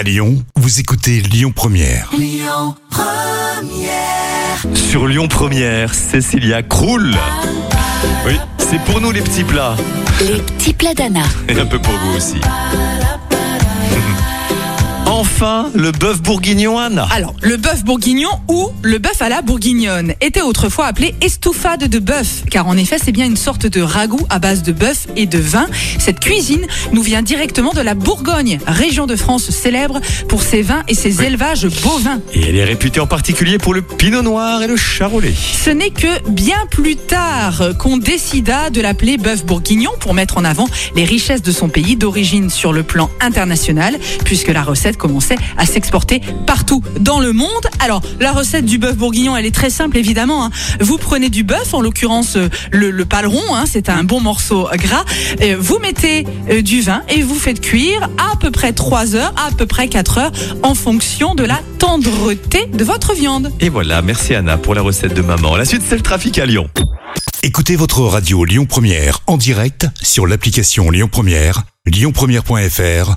À Lyon, vous écoutez Lyon Première. Sur Lyon Première, Cécilia Croul. Oui, c'est pour nous les petits plats. Les petits plats d'Anna. Et un peu pour vous aussi. Enfin, le bœuf bourguignon, Anna. Alors, le bœuf bourguignon ou le bœuf à la bourguignonne était autrefois appelé estouffade de bœuf, car en effet, c'est bien une sorte de ragoût à base de bœuf et de vin. Cette cuisine nous vient directement de la Bourgogne, région de France célèbre pour ses vins et ses élevages bovins. Et elle est réputée en particulier pour le pinot noir et le charolais. Ce n'est que bien plus tard qu'on décida de l'appeler bœuf bourguignon pour mettre en avant les richesses de son pays d'origine sur le plan international, puisque la recette commençait à s'exporter partout dans le monde. Alors, la recette du bœuf bourguignon, elle est très simple évidemment. hein. Vous prenez du bœuf, en l'occurrence euh, le, le paleron, hein, c'est un bon morceau gras. Vous mettez euh, du vin et vous faites cuire à peu près 3 heures, à peu près 4 heures, en fonction de la tendreté de votre viande. Et voilà, merci Anna pour la recette de maman. La suite, c'est le trafic à Lyon. Écoutez votre radio Lyon Première en direct sur l'application Lyon Première, lyonpremière.fr